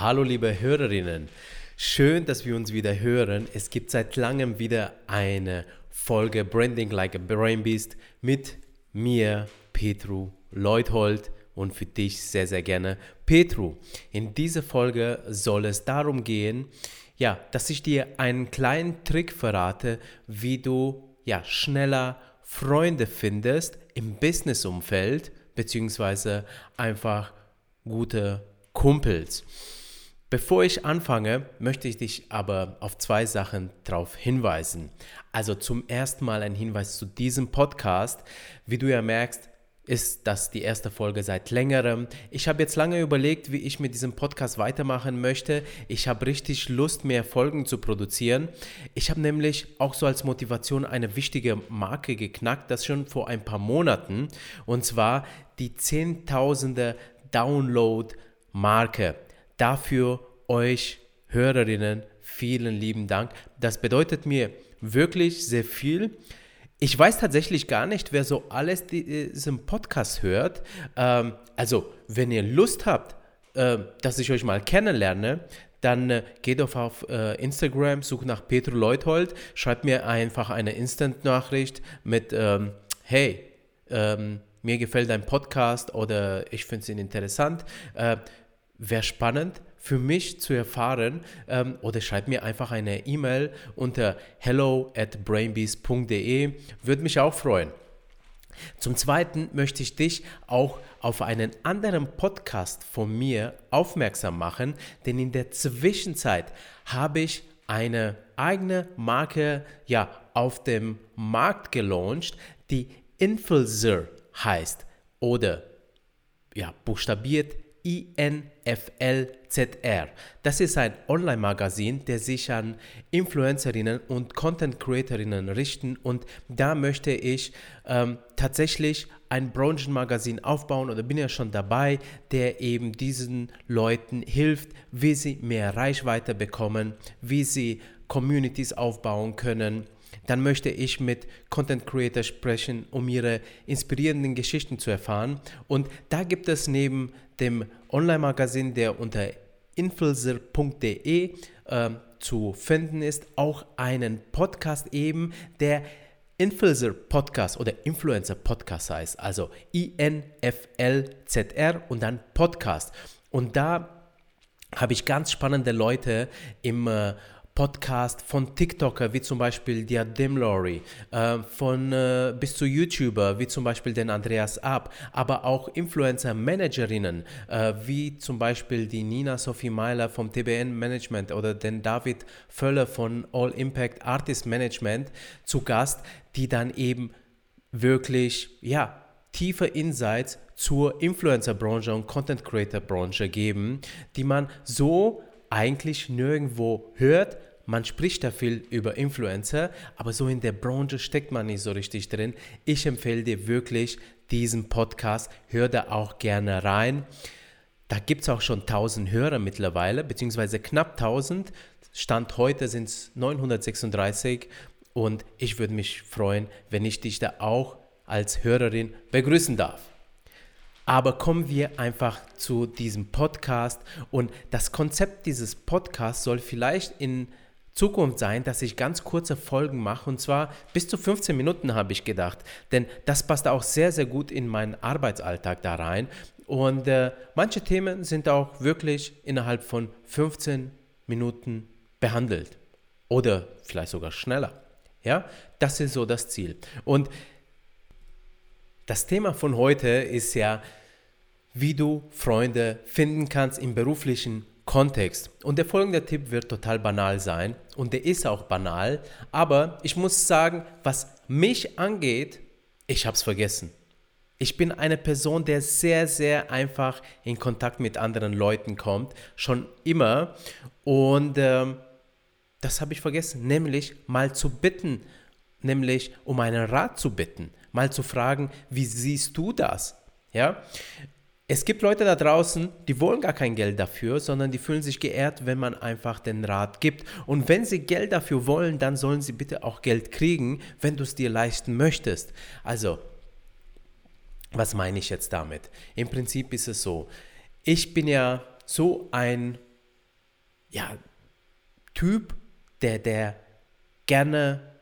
Hallo liebe Hörerinnen, schön, dass wir uns wieder hören. Es gibt seit langem wieder eine Folge Branding Like a Brain Beast mit mir, Petru Leuthold und für dich sehr, sehr gerne Petru. In dieser Folge soll es darum gehen, ja, dass ich dir einen kleinen Trick verrate, wie du ja schneller Freunde findest im Businessumfeld beziehungsweise einfach gute Kumpels. Bevor ich anfange, möchte ich dich aber auf zwei Sachen darauf hinweisen. Also zum ersten Mal ein Hinweis zu diesem Podcast. Wie du ja merkst, ist das die erste Folge seit längerem. Ich habe jetzt lange überlegt, wie ich mit diesem Podcast weitermachen möchte. Ich habe richtig Lust, mehr Folgen zu produzieren. Ich habe nämlich auch so als Motivation eine wichtige Marke geknackt, das schon vor ein paar Monaten. Und zwar die Zehntausende Download-Marke. Dafür euch Hörerinnen vielen lieben Dank. Das bedeutet mir wirklich sehr viel. Ich weiß tatsächlich gar nicht, wer so alles diesen Podcast hört. Ähm, also, wenn ihr Lust habt, äh, dass ich euch mal kennenlerne, dann äh, geht auf, auf äh, Instagram, sucht nach Petro Leuthold, schreibt mir einfach eine Instant-Nachricht mit, ähm, hey, ähm, mir gefällt dein Podcast oder ich finde es interessant. Äh, Wäre spannend für mich zu erfahren ähm, oder schreib mir einfach eine E-Mail unter hello at brainbees.de. Würde mich auch freuen. Zum Zweiten möchte ich dich auch auf einen anderen Podcast von mir aufmerksam machen, denn in der Zwischenzeit habe ich eine eigene Marke ja auf dem Markt gelauncht, die Influencer heißt oder ja buchstabiert INFLZR. Das ist ein Online-Magazin, der sich an Influencerinnen und Content-Creatorinnen richten und da möchte ich ähm, tatsächlich ein Branchenmagazin aufbauen oder bin ja schon dabei, der eben diesen Leuten hilft, wie sie mehr Reichweite bekommen, wie sie Communities aufbauen können dann möchte ich mit Content Creator sprechen, um ihre inspirierenden Geschichten zu erfahren. Und da gibt es neben dem Online-Magazin, der unter influencer.de äh, zu finden ist, auch einen Podcast eben, der Influencer Podcast oder Influencer Podcast heißt, also I-N-F-L-Z-R und dann Podcast. Und da habe ich ganz spannende Leute im äh, Podcast von TikToker wie zum Beispiel Diadem Lori, äh, von äh, bis zu YouTuber wie zum Beispiel den Andreas Ab, aber auch Influencer-Managerinnen äh, wie zum Beispiel die Nina Sophie Meiler vom TBN Management oder den David Völler von All Impact Artist Management zu Gast, die dann eben wirklich, ja, tiefe Insights zur Influencer-Branche und Content-Creator-Branche geben, die man so eigentlich nirgendwo hört, man spricht da viel über Influencer, aber so in der Branche steckt man nicht so richtig drin. Ich empfehle dir wirklich diesen Podcast. Hör da auch gerne rein. Da gibt es auch schon 1000 Hörer mittlerweile, beziehungsweise knapp 1000. Stand heute sind es 936 und ich würde mich freuen, wenn ich dich da auch als Hörerin begrüßen darf. Aber kommen wir einfach zu diesem Podcast. Und das Konzept dieses Podcasts soll vielleicht in Zukunft sein, dass ich ganz kurze Folgen mache. Und zwar bis zu 15 Minuten habe ich gedacht, denn das passt auch sehr, sehr gut in meinen Arbeitsalltag da rein. Und äh, manche Themen sind auch wirklich innerhalb von 15 Minuten behandelt. Oder vielleicht sogar schneller. Ja, das ist so das Ziel. Und das Thema von heute ist ja, wie du Freunde finden kannst im beruflichen Kontext. Und der folgende Tipp wird total banal sein und der ist auch banal, aber ich muss sagen, was mich angeht, ich habe es vergessen. Ich bin eine Person, der sehr, sehr einfach in Kontakt mit anderen Leuten kommt, schon immer. Und ähm, das habe ich vergessen, nämlich mal zu bitten, nämlich um einen Rat zu bitten, mal zu fragen, wie siehst du das? Ja, es gibt Leute da draußen, die wollen gar kein Geld dafür, sondern die fühlen sich geehrt, wenn man einfach den Rat gibt. Und wenn sie Geld dafür wollen, dann sollen sie bitte auch Geld kriegen, wenn du es dir leisten möchtest. Also, was meine ich jetzt damit? Im Prinzip ist es so, ich bin ja so ein ja, Typ, der, der gerne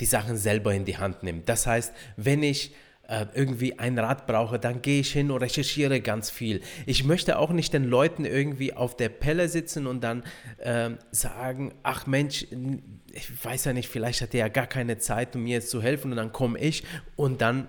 die Sachen selber in die Hand nimmt. Das heißt, wenn ich äh, irgendwie ein Rat brauche, dann gehe ich hin und recherchiere ganz viel. Ich möchte auch nicht den Leuten irgendwie auf der Pelle sitzen und dann äh, sagen, ach Mensch, ich weiß ja nicht, vielleicht hat er ja gar keine Zeit, um mir jetzt zu helfen und dann komme ich und dann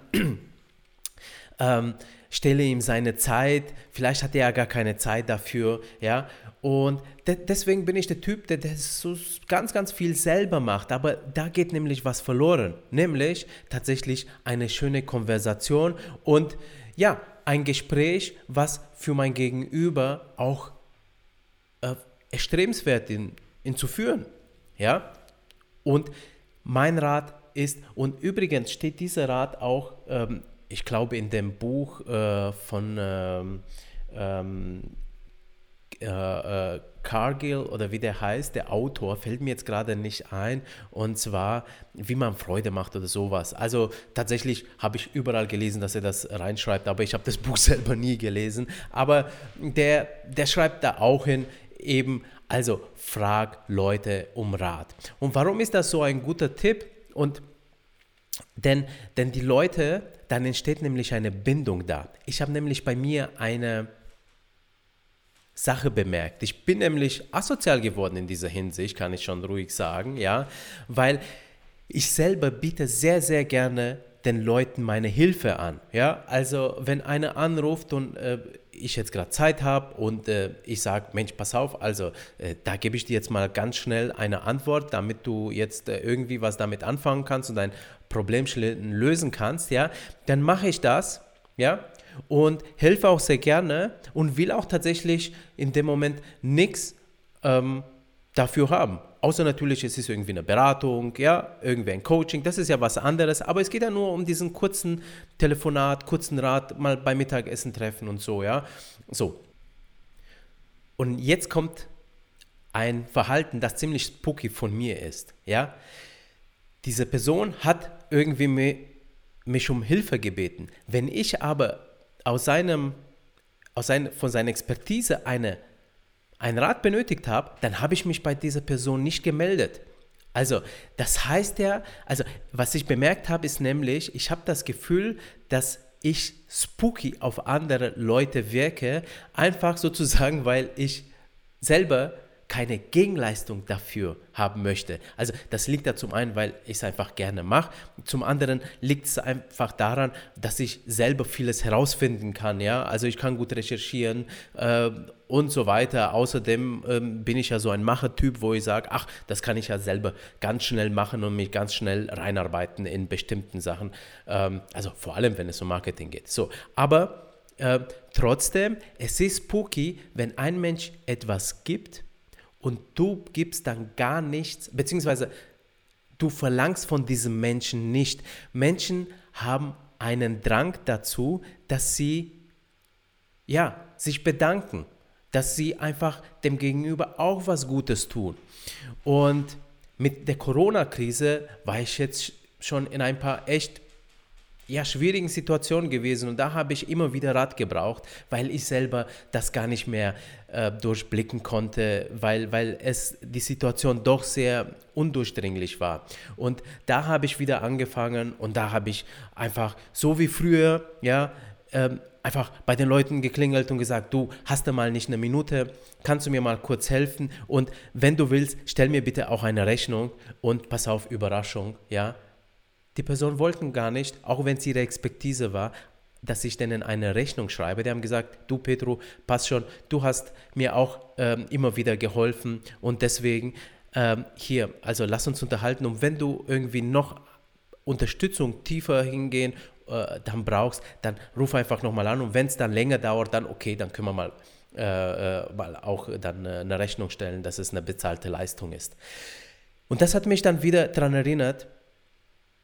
ähm, stelle ihm seine Zeit, vielleicht hat er ja gar keine Zeit dafür, ja, und de deswegen bin ich der Typ, der, der so ganz, ganz viel selber macht. Aber da geht nämlich was verloren. Nämlich tatsächlich eine schöne Konversation und ja, ein Gespräch, was für mein Gegenüber auch äh, erstrebenswert in, in zu führen. Ja? Und mein Rat ist, und übrigens steht dieser Rat auch, ähm, ich glaube, in dem Buch äh, von ähm, ähm, äh, äh, Cargill oder wie der heißt, der Autor, fällt mir jetzt gerade nicht ein. Und zwar, wie man Freude macht oder sowas. Also tatsächlich habe ich überall gelesen, dass er das reinschreibt, aber ich habe das Buch selber nie gelesen. Aber der, der schreibt da auch hin, eben, also frag Leute um Rat. Und warum ist das so ein guter Tipp? Und denn, denn die Leute, dann entsteht nämlich eine Bindung da. Ich habe nämlich bei mir eine Sache bemerkt. Ich bin nämlich asozial geworden in dieser Hinsicht, kann ich schon ruhig sagen, ja, weil ich selber biete sehr, sehr gerne den Leuten meine Hilfe an. Ja, also wenn einer anruft und äh, ich jetzt gerade Zeit habe und äh, ich sage, Mensch, pass auf, also äh, da gebe ich dir jetzt mal ganz schnell eine Antwort, damit du jetzt äh, irgendwie was damit anfangen kannst und dein Problem lösen kannst, ja, dann mache ich das, ja, und helfe auch sehr gerne und will auch tatsächlich in dem Moment nichts ähm, dafür haben. Außer natürlich, es ist irgendwie eine Beratung, ja, irgendwie ein Coaching, das ist ja was anderes, aber es geht ja nur um diesen kurzen Telefonat, kurzen Rat, mal beim Mittagessen treffen und so, ja. So. Und jetzt kommt ein Verhalten, das ziemlich spooky von mir ist, ja. Diese Person hat irgendwie mich um Hilfe gebeten. Wenn ich aber aus seinem, aus sein, von seiner Expertise eine, einen Rat benötigt habe, dann habe ich mich bei dieser Person nicht gemeldet. Also, das heißt ja, also was ich bemerkt habe, ist nämlich, ich habe das Gefühl, dass ich spooky auf andere Leute wirke, einfach sozusagen, weil ich selber keine Gegenleistung dafür haben möchte. Also das liegt da zum einen, weil ich es einfach gerne mache, zum anderen liegt es einfach daran, dass ich selber vieles herausfinden kann. Ja? Also ich kann gut recherchieren äh, und so weiter. Außerdem ähm, bin ich ja so ein Machertyp, wo ich sage, ach, das kann ich ja selber ganz schnell machen und mich ganz schnell reinarbeiten in bestimmten Sachen. Ähm, also vor allem, wenn es um Marketing geht. So, aber äh, trotzdem, es ist spooky, wenn ein Mensch etwas gibt, und du gibst dann gar nichts, beziehungsweise du verlangst von diesem Menschen nicht. Menschen haben einen Drang dazu, dass sie ja, sich bedanken, dass sie einfach dem Gegenüber auch was Gutes tun. Und mit der Corona-Krise war ich jetzt schon in ein paar echt ja, schwierigen Situationen gewesen. Und da habe ich immer wieder Rat gebraucht, weil ich selber das gar nicht mehr äh, durchblicken konnte, weil, weil es die Situation doch sehr undurchdringlich war. Und da habe ich wieder angefangen und da habe ich einfach so wie früher, ja, äh, einfach bei den Leuten geklingelt und gesagt, du hast du mal nicht eine Minute, kannst du mir mal kurz helfen? Und wenn du willst, stell mir bitte auch eine Rechnung und pass auf, Überraschung, ja, die Person wollten gar nicht, auch wenn es ihre Expertise war, dass ich denen eine Rechnung schreibe. Die haben gesagt, du Petro, pass schon, du hast mir auch ähm, immer wieder geholfen und deswegen ähm, hier, also lass uns unterhalten und wenn du irgendwie noch Unterstützung tiefer hingehen äh, dann brauchst, dann ruf einfach nochmal an und wenn es dann länger dauert, dann okay, dann können wir mal, äh, äh, mal auch dann äh, eine Rechnung stellen, dass es eine bezahlte Leistung ist. Und das hat mich dann wieder daran erinnert,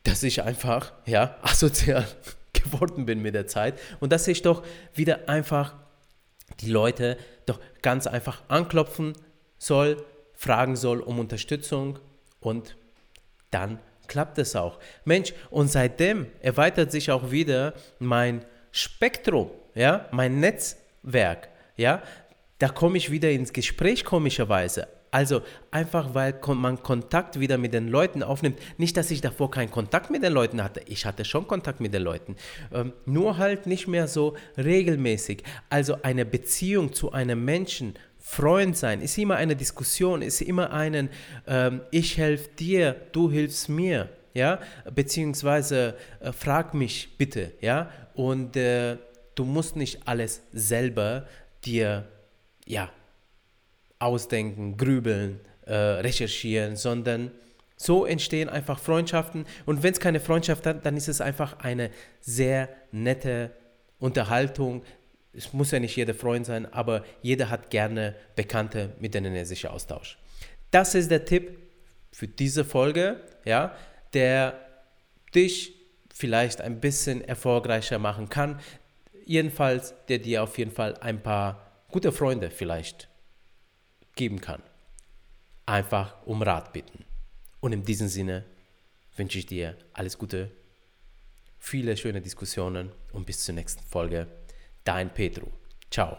dass ich einfach ja, asozial geworden bin mit der Zeit und dass ich doch wieder einfach die Leute doch ganz einfach anklopfen soll, fragen soll um Unterstützung und dann klappt es auch. Mensch, und seitdem erweitert sich auch wieder mein Spektrum, ja, mein Netzwerk, ja. da komme ich wieder ins Gespräch komischerweise. Also einfach, weil man Kontakt wieder mit den Leuten aufnimmt. Nicht, dass ich davor keinen Kontakt mit den Leuten hatte. Ich hatte schon Kontakt mit den Leuten. Ähm, nur halt nicht mehr so regelmäßig. Also eine Beziehung zu einem Menschen, Freund sein, ist immer eine Diskussion, ist immer einen, ähm, ich helfe dir, du hilfst mir. Ja, beziehungsweise äh, frag mich bitte, ja, und äh, du musst nicht alles selber dir, ja, ausdenken, grübeln, äh, recherchieren, sondern so entstehen einfach Freundschaften. Und wenn es keine Freundschaft hat, dann ist es einfach eine sehr nette Unterhaltung. Es muss ja nicht jeder Freund sein, aber jeder hat gerne Bekannte, mit denen er sich austauscht. Das ist der Tipp für diese Folge, ja, der dich vielleicht ein bisschen erfolgreicher machen kann. Jedenfalls, der dir auf jeden Fall ein paar gute Freunde vielleicht geben kann. Einfach um Rat bitten. Und in diesem Sinne wünsche ich dir alles Gute, viele schöne Diskussionen und bis zur nächsten Folge. Dein Petro. Ciao.